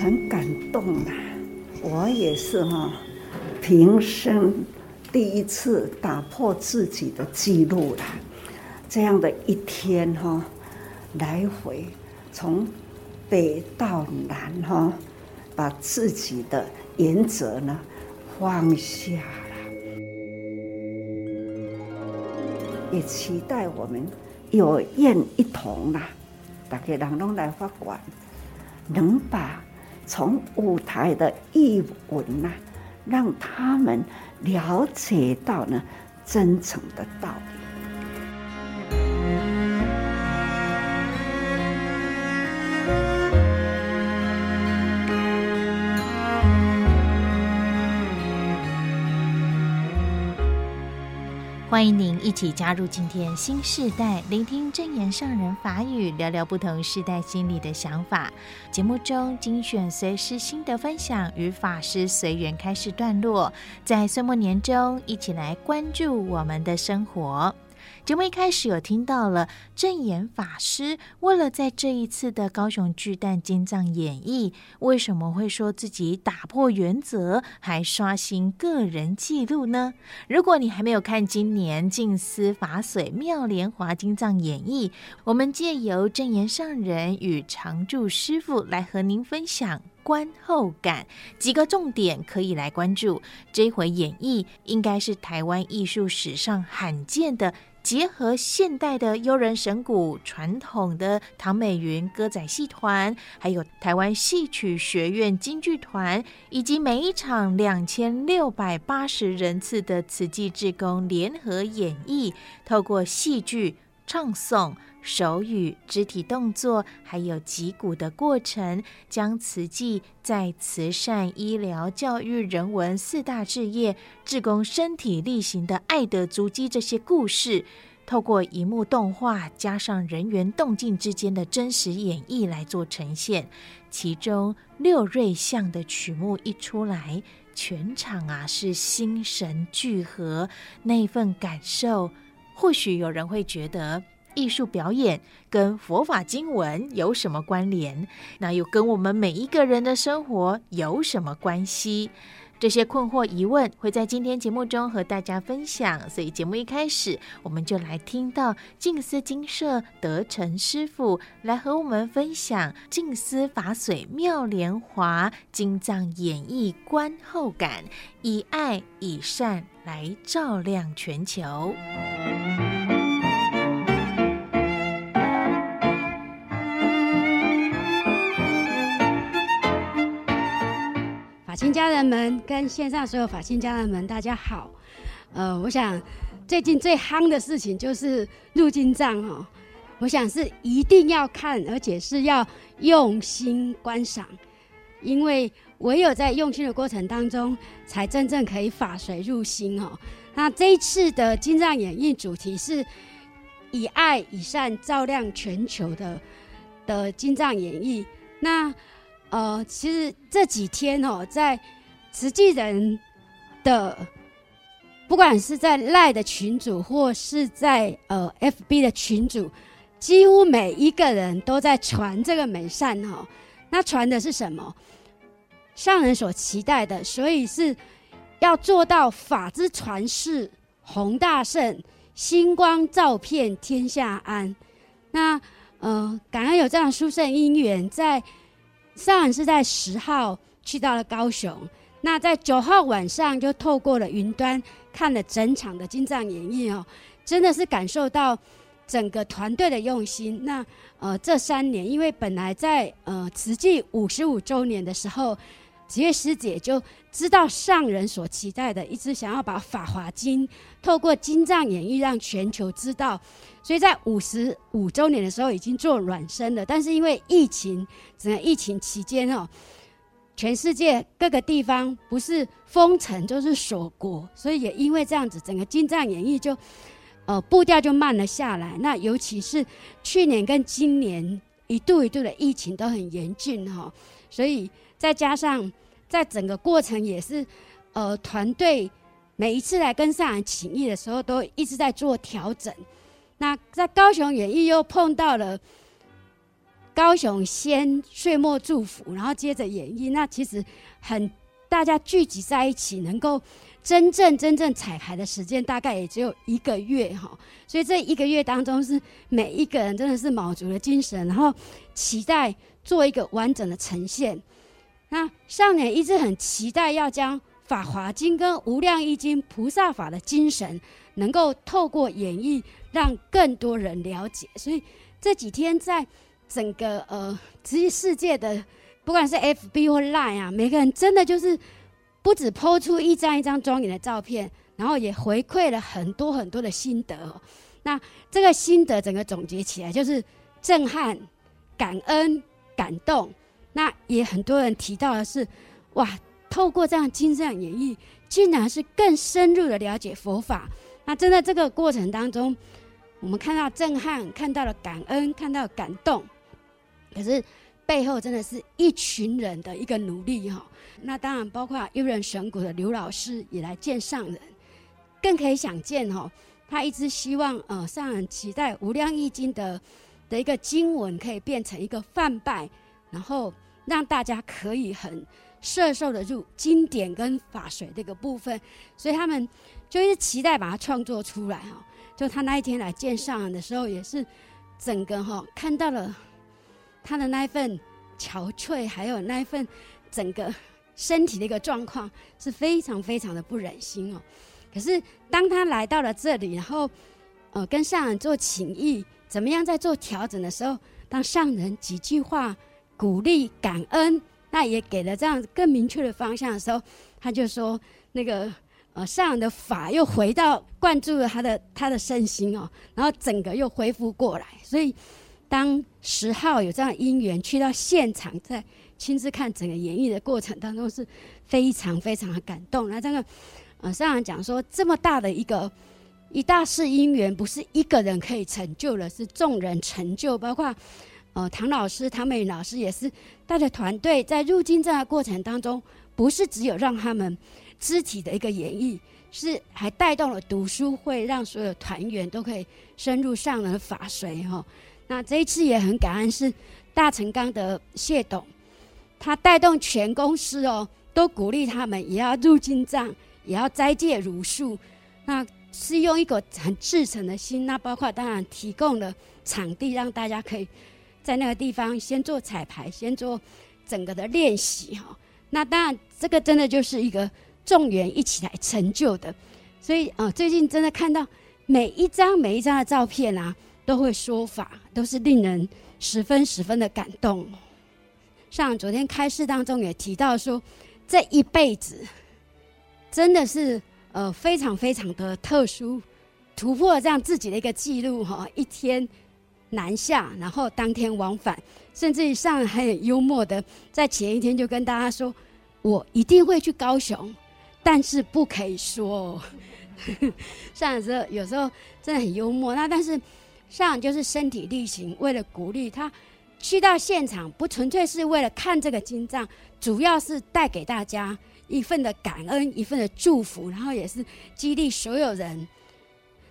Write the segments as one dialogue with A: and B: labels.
A: 很感动啊！我也是哈，平生第一次打破自己的记录了。这样的一天哈，来回从北到南哈，把自己的原则呢放下了，也期待我们有愿一同啦，大家人拢来发馆，能把。从舞台的译文呐，让他们了解到呢真诚的道理。
B: 欢迎您一起加入今天新时代，聆听证严上人法语，聊聊不同时代心理的想法。节目中精选随师心得分享与法师随缘开示段落，在岁末年中，一起来关注我们的生活。节目一开始有听到了证言法师，为了在这一次的高雄巨蛋金藏演绎，为什么会说自己打破原则，还刷新个人纪录呢？如果你还没有看今年静思法水妙莲华金藏演绎，我们借由证言上人与常住师父来和您分享观后感几个重点，可以来关注。这回演绎应该是台湾艺术史上罕见的。结合现代的悠人神鼓、传统的唐美云歌仔戏团，还有台湾戏曲学院京剧团，以及每一场两千六百八十人次的慈济志工联合演绎，透过戏剧、唱诵、手语、肢体动作，还有击鼓的过程，将慈济在慈善、医疗、教育、人文四大志业，志工身体力行的爱的足迹这些故事，透过荧幕动画加上人员动静之间的真实演绎来做呈现。其中六瑞像的曲目一出来，全场啊是心神俱合，那份感受。或许有人会觉得艺术表演跟佛法经文有什么关联？那又跟我们每一个人的生活有什么关系？这些困惑疑问会在今天节目中和大家分享。所以节目一开始，我们就来听到静思精舍德成师傅来和我们分享静思法水妙莲华金藏演绎观后感，以爱以善来照亮全球。
C: 法亲家人们跟线上所有法亲家人们，大家好。呃，我想最近最夯的事情就是入金藏哦，我想是一定要看，而且是要用心观赏，因为唯有在用心的过程当中，才真正可以法随入心哦。那这一次的金藏演绎主题是以爱以善照亮全球的的金藏演绎，那。呃，其实这几天哦，在慈济人的，不管是在赖的群组，或是在呃 FB 的群组，几乎每一个人都在传这个美善哈、哦。那传的是什么？上人所期待的，所以是要做到法之传世弘大圣，星光照遍天下安。那呃，感恩有这样殊胜因缘，在。上人是在十号去到了高雄，那在九号晚上就透过了云端看了整场的金藏演义哦，真的是感受到整个团队的用心。那呃这三年，因为本来在呃慈济五十五周年的时候，慈月师姐就知道上人所期待的，一直想要把《法华经》透过金藏演绎让全球知道。所以在五十五周年的时候已经做软身了，但是因为疫情，整个疫情期间哦，全世界各个地方不是封城就是锁国，所以也因为这样子，整个金藏演绎就呃步调就慢了下来。那尤其是去年跟今年一度一度的疫情都很严峻哈，所以再加上在整个过程也是呃团队每一次来跟上海请益的时候，都一直在做调整。那在高雄演绎又碰到了高雄先岁末祝福，然后接着演绎。那其实很大家聚集在一起，能够真正真正彩排的时间大概也只有一个月哈。所以这一个月当中，是每一个人真的是卯足了精神，然后期待做一个完整的呈现。那上人一直很期待要将《法华经》跟《无量义经》菩萨法的精神，能够透过演绎，让更多人了解。所以这几天在。整个呃，慈济世界的，不管是 FB 或 Line 啊，每个人真的就是不止抛出一张一张庄严的照片，然后也回馈了很多很多的心得哦。那这个心得整个总结起来就是震撼、感恩、感动。那也很多人提到的是，哇，透过这样精湛演绎，竟然是更深入的了解佛法。那真的这个过程当中，我们看到震撼，看到了感恩，看到了感动。可是背后真的是一群人的一个努力哈，那当然包括悠人神谷的刘老师也来见上人，更可以想见哈，他一直希望呃上人期待《无量义经》的的一个经文可以变成一个范拜，然后让大家可以很摄受得入经典跟法水这个部分，所以他们就一直期待把它创作出来哈。就他那一天来见上人的时候，也是整个哈看到了。他的那一份憔悴，还有那一份整个身体的一个状况，是非常非常的不忍心哦。可是当他来到了这里，然后呃跟上人做情谊，怎么样在做调整的时候，当上人几句话鼓励感恩，那也给了这样更明确的方向的时候，他就说那个呃上人的法又回到灌注了他的他的身心哦，然后整个又恢复过来，所以。当十号有这样因缘去到现场，在亲自看整个演绎的过程当中，是非常非常的感动。那这个，呃，上人讲说，这么大的一个一大事因缘，不是一个人可以成就的，是众人成就。包括呃唐老师、唐美云老师也是带着团队在入经这样的过程当中，不是只有让他们肢体的一个演绎，是还带动了读书会，让所有团员都可以深入上人的法水哈。那这一次也很感恩，是大成钢的谢董，他带动全公司哦，都鼓励他们也要入经藏，也要斋戒茹素。那是用一个很至诚的心，那包括当然提供了场地，让大家可以在那个地方先做彩排，先做整个的练习哈。那当然这个真的就是一个众缘一起来成就的，所以啊，最近真的看到每一张每一张的照片啊。都会说法，都是令人十分十分的感动。像昨天开示当中也提到说，这一辈子真的是呃非常非常的特殊，突破了这样自己的一个记录哈，一天南下，然后当天往返，甚至于上很幽默的在前一天就跟大家说，我一定会去高雄，但是不可以说。哦 上海时候有时候真的很幽默，那但是。上就是身体力行，为了鼓励他去到现场，不纯粹是为了看这个金藏，主要是带给大家一份的感恩，一份的祝福，然后也是激励所有人。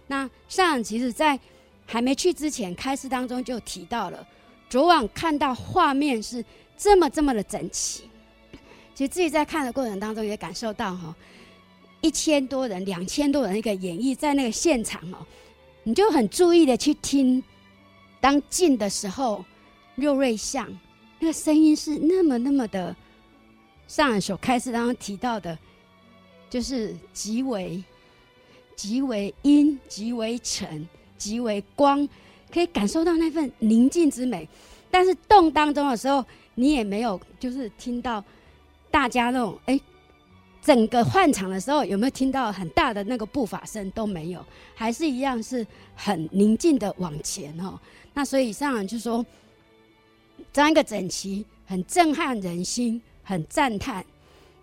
C: 那上其实在还没去之前，开示当中就提到了，昨晚看到画面是这么这么的整齐，其实自己在看的过程当中也感受到哈，一千多人、两千多人一个演绎在那个现场哦。你就很注意的去听，当进的时候，六瑞相那个声音是那么那么的，上人所开示当中提到的，就是极为极为阴，极为沉，极为光，可以感受到那份宁静之美。但是动当中的时候，你也没有就是听到大家那种哎。整个换场的时候，有没有听到很大的那个步伐声？都没有，还是一样是很宁静的往前哦。那所以上人就说，这样一个整齐，很震撼人心，很赞叹。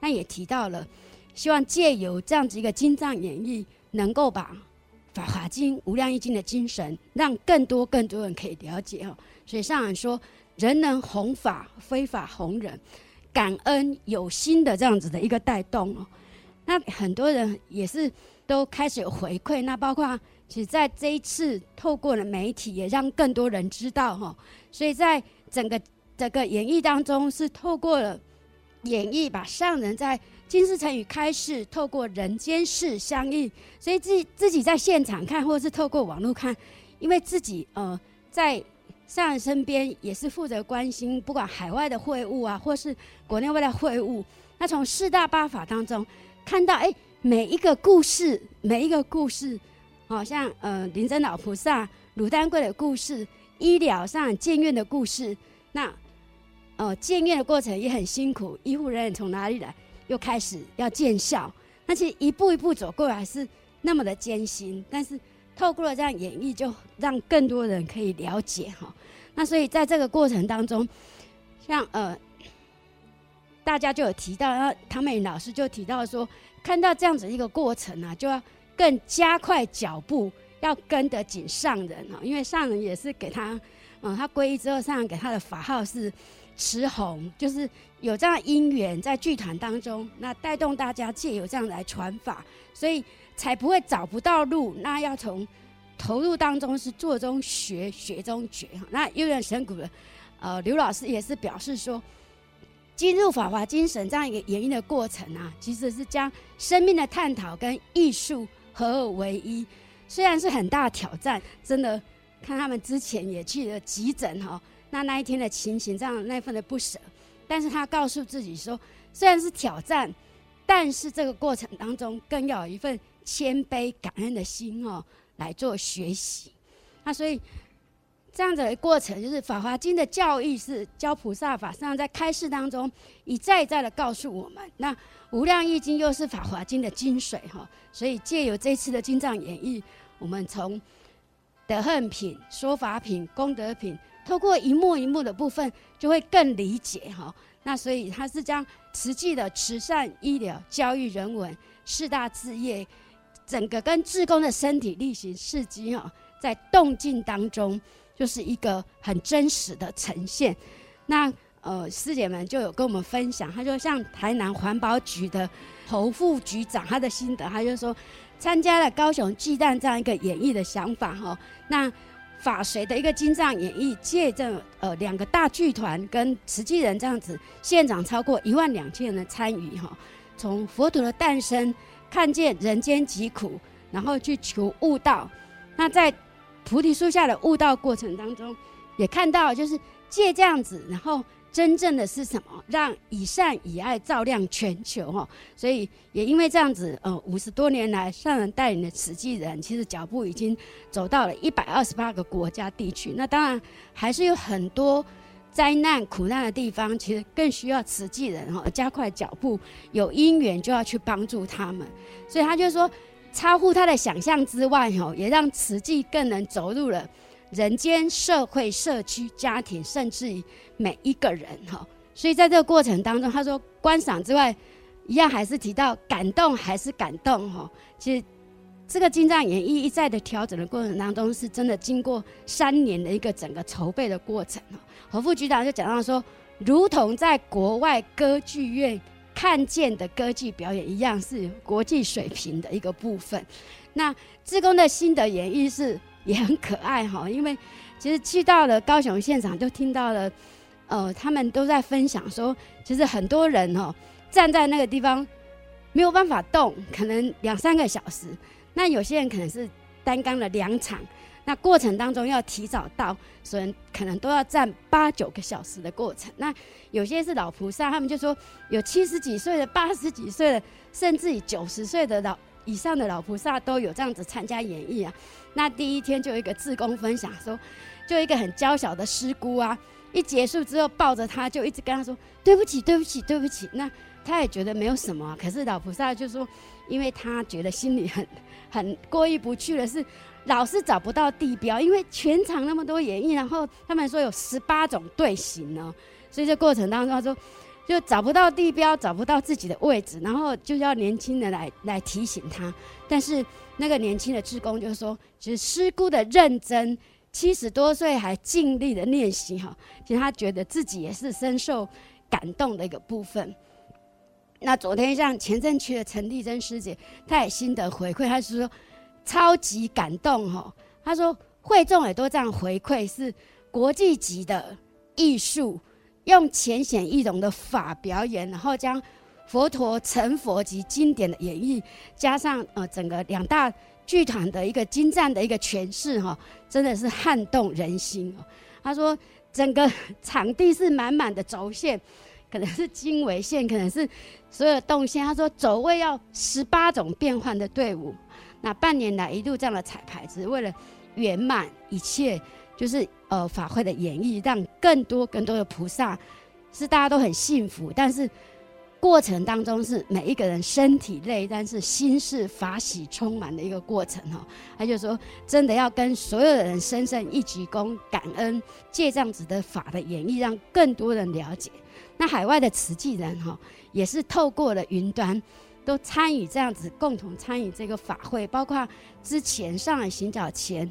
C: 那也提到了，希望借由这样子一个金藏演绎，能够把《法华经》《无量义经》的精神，让更多更多人可以了解哦。所以上人说，人能弘法，非法弘人。感恩有心的这样子的一个带动哦，那很多人也是都开始有回馈，那包括其实在这一次透过了媒体，也让更多人知道哈，所以在整个这个演绎当中是透过了演绎，把上人在金丝成语开示，透过人间事相遇，所以自自己在现场看，或者是透过网络看，因为自己呃在上人身边也是负责关心，不管海外的会务啊，或是国内外的会务，那从四大八法当中看到，哎，每一个故事，每一个故事，好像呃临真老菩萨、鲁丹贵的故事。医疗上建院的故事，那呃建院的过程也很辛苦，医护人员从哪里来，又开始要见效，那其实一步一步走过来是那么的艰辛，但是透过了这样演绎，就让更多人可以了解哈。那所以在这个过程当中，像呃大家就有提到，然后唐美老师就提到说，看到这样子一个过程啊，就要更加快脚步。要跟得紧上人哈，因为上人也是给他，嗯，他皈依之后，上人给他的法号是慈红，就是有这样因缘在剧团当中，那带动大家借由这样来传法，所以才不会找不到路。那要从投入当中是做中学，学中觉。那悠远神谷的呃刘老师也是表示说，进入法华精神这样一个演绎的过程啊，其实是将生命的探讨跟艺术合二为一。虽然是很大挑战，真的看他们之前也去了急诊哈，那那一天的情形，这样那份的不舍，但是他告诉自己说，虽然是挑战，但是这个过程当中更要有一份谦卑感恩的心哦，来做学习。那所以这样子的过程，就是《法华经》的教义是教菩萨法，上在开示当中一再一再的告诉我们。那《无量义经》又是《法华经》的精髓哈，所以借由这次的经藏演绎。我们从德恨品、说法品、功德品，透过一幕一幕的部分，就会更理解哈。那所以他是将实际的慈善、医疗、教育、人文四大志业，整个跟志工的身体力行事迹哈，在动静当中，就是一个很真实的呈现。那呃，师姐们就有跟我们分享，他就像台南环保局的侯副局长，他的心得，他就说。参加了高雄巨蛋这样一个演绎的想法哈，那法随的一个金藏演绎，借着呃两个大剧团跟慈济人这样子，现场超过一万两千人的参与哈，从佛陀的诞生看见人间疾苦，然后去求悟道，那在菩提树下的悟道过程当中，也看到就是借这样子，然后。真正的是什么？让以善以爱照亮全球哈，所以也因为这样子，呃，五十多年来上人带领的慈济人，其实脚步已经走到了一百二十八个国家地区。那当然还是有很多灾难苦难的地方，其实更需要慈济人哈加快脚步，有因缘就要去帮助他们。所以他就说，超乎他的想象之外哈，也让慈济更能走入了。人间、社会、社区、家庭，甚至于每一个人哈，所以在这个过程当中，他说观赏之外，一样还是提到感动，还是感动哈。其实这个经藏演绎一再的调整的过程当中，是真的经过三年的一个整个筹备的过程哈。侯副局长就讲到说，如同在国外歌剧院看见的歌剧表演一样，是国际水平的一个部分。那志工的心得演绎是。也很可爱哈，因为其实去到了高雄现场，就听到了，呃，他们都在分享说，其实很多人哦站在那个地方没有办法动，可能两三个小时。那有些人可能是担纲了两场，那过程当中要提早到，所以可能都要站八九个小时的过程。那有些是老菩萨，他们就说有七十几岁的、八十几岁的，甚至于九十岁的老以上的老菩萨都有这样子参加演绎啊。那第一天就有一个志工分享说，就一个很娇小的师姑啊，一结束之后抱着他就一直跟他说对不起对不起对不起。那他也觉得没有什么，可是老菩萨就说，因为他觉得心里很 很过意不去的是，老是找不到地标，因为全场那么多演绎，然后他们说有十八种队形呢，所以这过程当中他说就找不到地标，找不到自己的位置，然后就要年轻人来来提醒他，但是。那个年轻的志工就说：“其实师姑的认真，七十多岁还尽力的练习哈，其实他觉得自己也是深受感动的一个部分。那昨天像前镇区的陈丽珍师姐，她也心得回馈，她是说超级感动哈。她说会众也都这样回馈，是国际级的艺术，用浅显易懂的法表演，然后将佛陀成佛及经典的演绎，加上呃整个两大剧团的一个精湛的一个诠释，哈，真的是撼动人心哦。他说，整个场地是满满的轴线，可能是经纬线，可能是所有动线。他说，走位要十八种变换的队伍。那半年来一度这样的彩排，只是为了圆满一切，就是呃法会的演绎，让更多更多的菩萨是大家都很幸福。但是过程当中是每一个人身体累，但是心是法喜充满的一个过程哈。他就说，真的要跟所有的人深深一鞠躬，感恩借这样子的法的演绎，让更多人了解。那海外的慈济人哈，也是透过了云端。都参与这样子，共同参与这个法会，包括之前上海行脚前，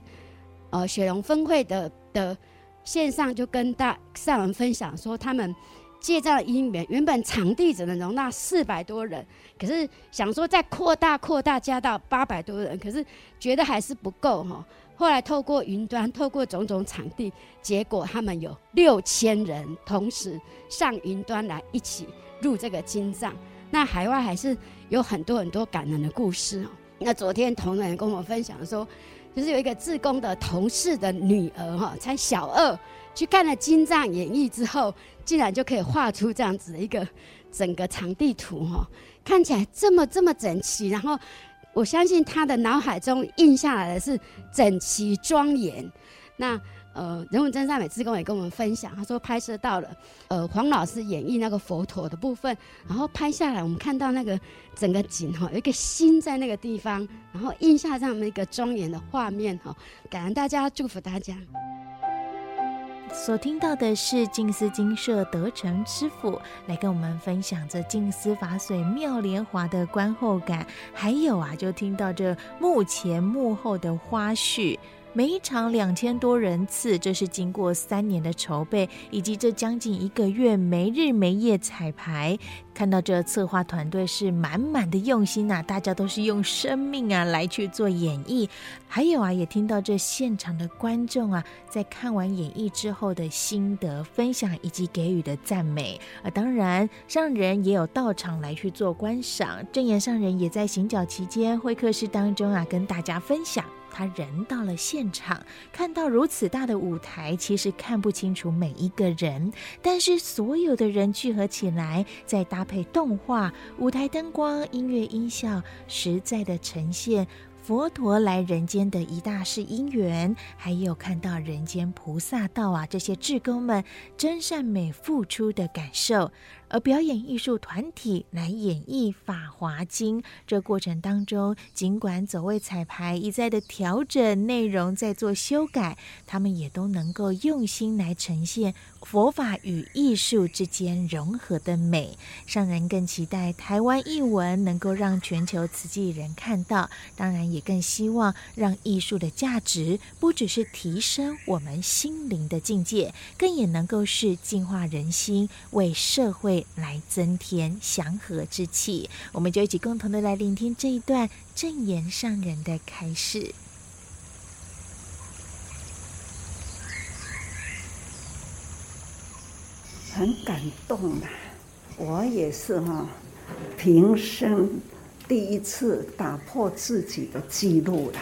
C: 呃，雪龙分会的的线上就跟大上人分享说，他们借这样的因缘，原本场地只能容纳四百多人，可是想说再扩大扩大加到八百多人，可是觉得还是不够哈。后来透过云端，透过种种场地，结果他们有六千人同时上云端来一起入这个金藏。那海外还是有很多很多感人的故事哦。那昨天同仁跟我分享说，就是有一个自工的同事的女儿哈，才小二，去看了金藏演绎之后，竟然就可以画出这样子的一个整个场地图哈，看起来这么这么整齐。然后我相信他的脑海中印下来的是整齐庄严。那。呃，人文真善美志工也跟我们分享，他说拍摄到了，呃，黄老师演绎那个佛陀的部分，然后拍下来，我们看到那个整个景哈，有一个心在那个地方，然后印下这样的一个庄严的画面哈，感恩大家，祝福大家。
B: 所听到的是静思精舍德成师傅来跟我们分享着静思法水妙莲华的观后感，还有啊，就听到这幕前幕后的花絮。每一场两千多人次，这是经过三年的筹备，以及这将近一个月没日没夜彩排。看到这策划团队是满满的用心呐、啊，大家都是用生命啊来去做演绎。还有啊，也听到这现场的观众啊，在看完演绎之后的心得分享以及给予的赞美。啊当然，上人也有到场来去做观赏。正言上人也在行脚期间会客室当中啊，跟大家分享。他人到了现场，看到如此大的舞台，其实看不清楚每一个人，但是所有的人聚合起来，再搭配动画、舞台灯光、音乐、音效，实在的呈现佛陀来人间的一大世因缘，还有看到人间菩萨道啊，这些志工们真善美付出的感受。而表演艺术团体来演绎《法华经》，这过程当中，尽管走位彩排一再的调整内容，在做修改，他们也都能够用心来呈现佛法与艺术之间融合的美。上人更期待台湾艺文能够让全球慈济人看到，当然也更希望让艺术的价值不只是提升我们心灵的境界，更也能够是净化人心，为社会。来增添祥和之气，我们就一起共同的来聆听这一段正言上人的开示，
A: 很感动啊！我也是哈，平生第一次打破自己的记录了，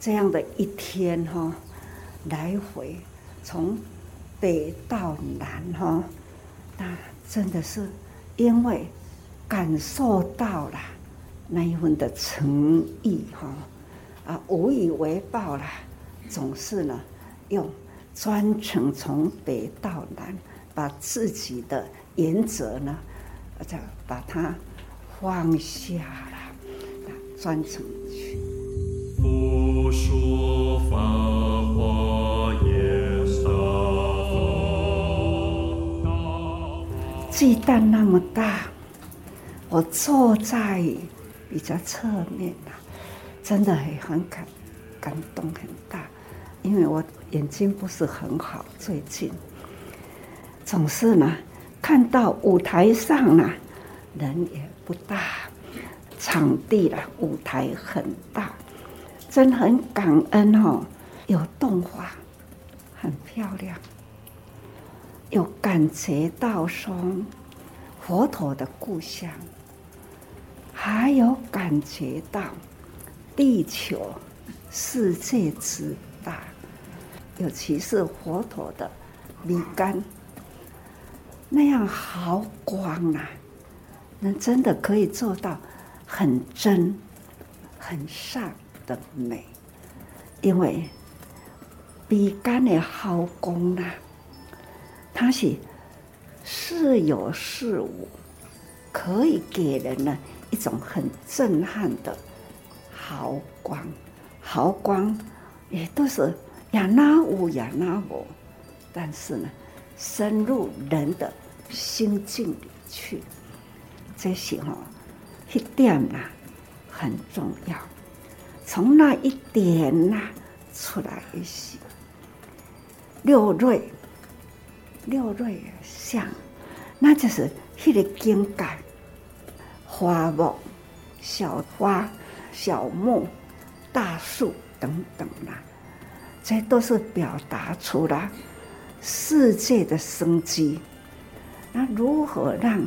A: 这样的一天哈，来回从北到南哈，那。真的是因为感受到了那一份的诚意哈啊，无以为报了，总是呢用专程从北到南，把自己的原则呢，就把它放下了，专程去。不说法鸡蛋那么大，我坐在比较侧面呐，真的很很感感动很大，因为我眼睛不是很好，最近总是呢看到舞台上呢人也不大，场地啊舞台很大，真很感恩哦，有动画，很漂亮。有感觉到说佛陀的故乡，还有感觉到地球世界之大，尤其是佛陀的米干。那样毫光啊，那真的可以做到很真、很善的美，因为米干的毫光啊，它是似有似无，可以给人呢一种很震撼的毫光，毫光也都是呀那无呀那无，但是呢，深入人的心境里去，这些哈一点呐很重要，从那一点呐出来一些六瑞。六瑞相，那就是迄个境界，花木、小花、小木、大树等等啦，这都是表达出了世界的生机。那如何让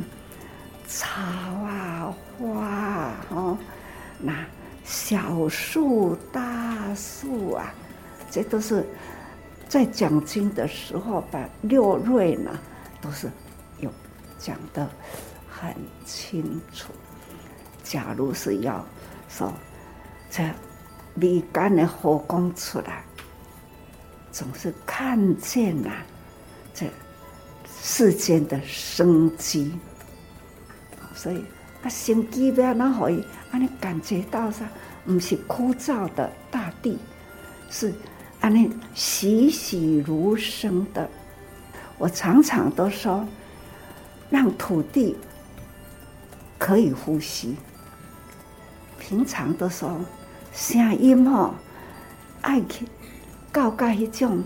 A: 草啊、花啊、哦，那小树、大树啊，这都是。在讲经的时候，把六瑞呢都是有讲得很清楚。假如是要说这米干的火光出来，总是看见了这世间的生机。所以啊，生机不要那可以让你感觉到啥？不是枯燥的大地，是。啊，那栩栩如生的，我常常都说，让土地可以呼吸。平常都说声音哦，爱去搞搞一种，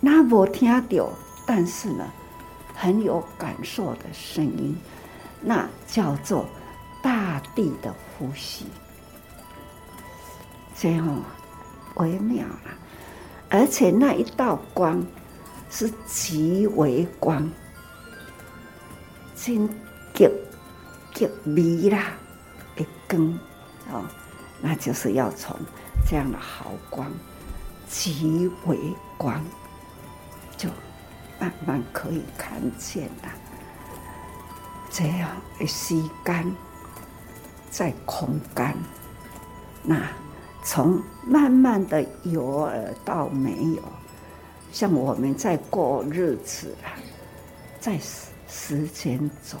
A: 那无听到，但是呢，很有感受的声音，那叫做大地的呼吸，这样微妙啊。而且那一道光是极为光，真极极微啦，一根哦，那就是要从这样的毫光，极为光，就慢慢可以看见了。这样的时间在空间，那。从慢慢的有而到没有，像我们在过日子啊，在时时间中，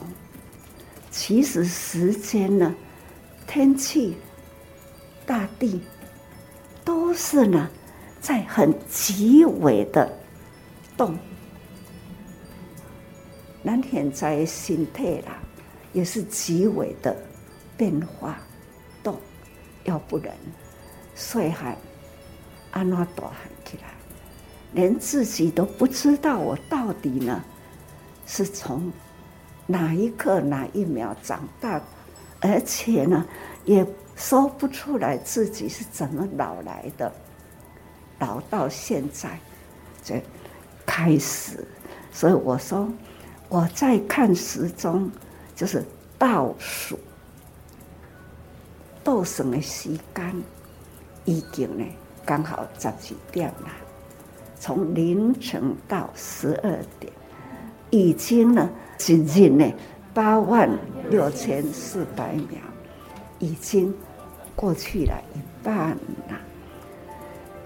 A: 其实时间呢，天气、大地，都是呢，在很极微的动。咱现在心态啦，也是极微的变化动，要不然。所以还，安怎大汉起来，连自己都不知道我到底呢，是从哪一刻哪一秒长大，而且呢，也说不出来自己是怎么老来的，老到现在，这开始，所以我说我在看时钟，就是倒数，倒数的时间。已经呢，刚好十几点了。从凌晨到十二点，已经呢，仅仅呢八万六千四百秒，已经过去了一半了。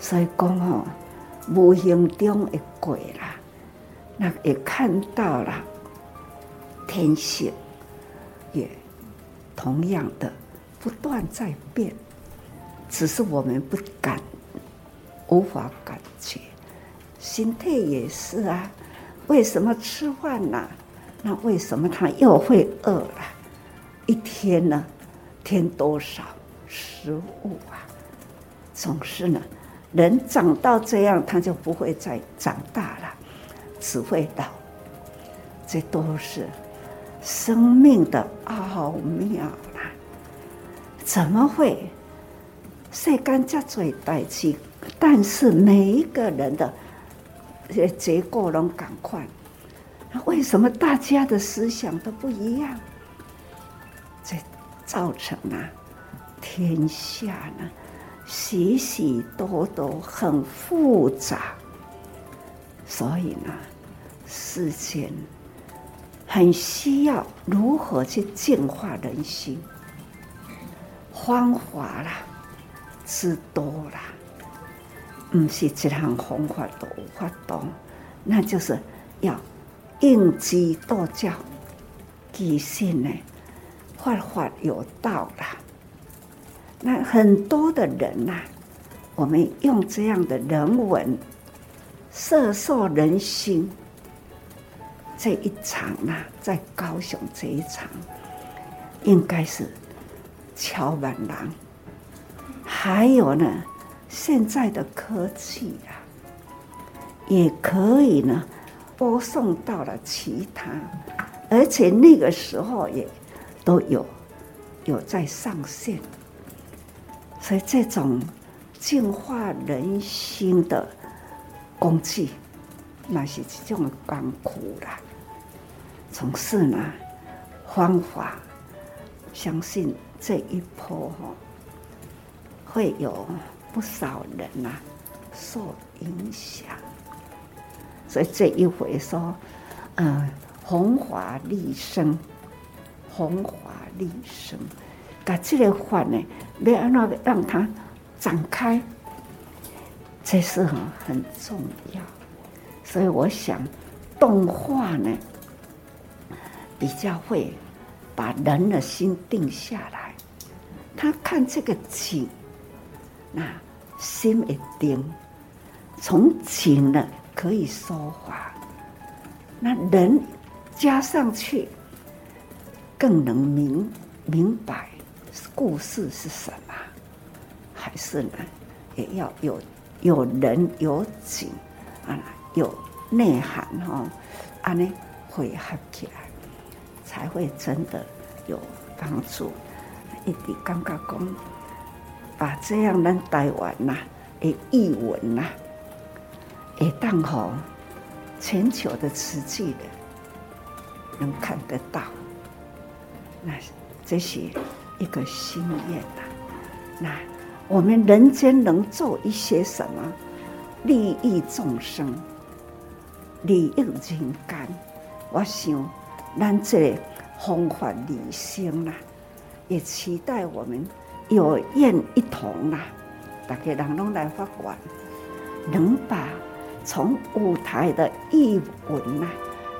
A: 所以讲哦，无形中也过了，那也看到了天性，也同样的不断在变。只是我们不敢，无法感觉，心态也是啊。为什么吃饭呢？那为什么他又会饿了？一天呢，添多少食物啊？总是呢，人长到这样，他就不会再长大了，只会老。这都是生命的奥妙啦！怎么会？世间这么大气，但是每一个人的结构拢赶快，为什么大家的思想都不一样？这造成了天下呢许许多多很复杂，所以呢，世间很需要如何去净化人心，方法啦，是多啦，不是一项方法都无法懂，那就是要应机道教，其实呢，法法有道啦。那很多的人呐、啊，我们用这样的人文，摄受人心，这一场、啊，在高雄这一场，应该是乔满郎。还有呢，现在的科技啊，也可以呢播送到了其他，而且那个时候也都有有在上线，所以这种净化人心的工具，那是这种艰苦啦。从事呢方法，相信这一波哈。会有不少人呐、受影响，所以这一回说，嗯，弘法利生，弘法利生，把这个法呢，要让那让它展开，这是很很重要。所以我想，动画呢，比较会把人的心定下来，他看这个景。那心一定，从情呢可以说话，那人加上去，更能明明白故事是什么，还是呢也要有有人有景啊，有内涵哈，啊呢会合起来，才会真的有帮助。一点刚刚讲。把这样的台湾呐，诶，译文呐，也当好全球的瓷器的能看得到，那这是一个心愿呐。那我们人间能做一些什么，利益众生，利益人间？我想，咱这弘法理性呐，也期待我们。有愿一同啦，大家人拢来发愿，能把从舞台的译文呐，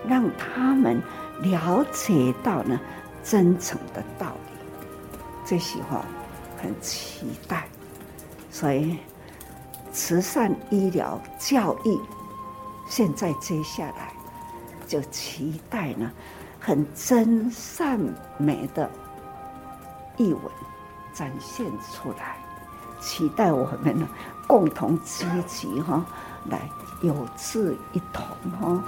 A: 让他们了解到呢真诚的道理，这些话很期待。所以，慈善、医疗、教育，现在接下来就期待呢，很真善美的译文。展现出来，期待我们呢共同积极哈，来有志一同哈。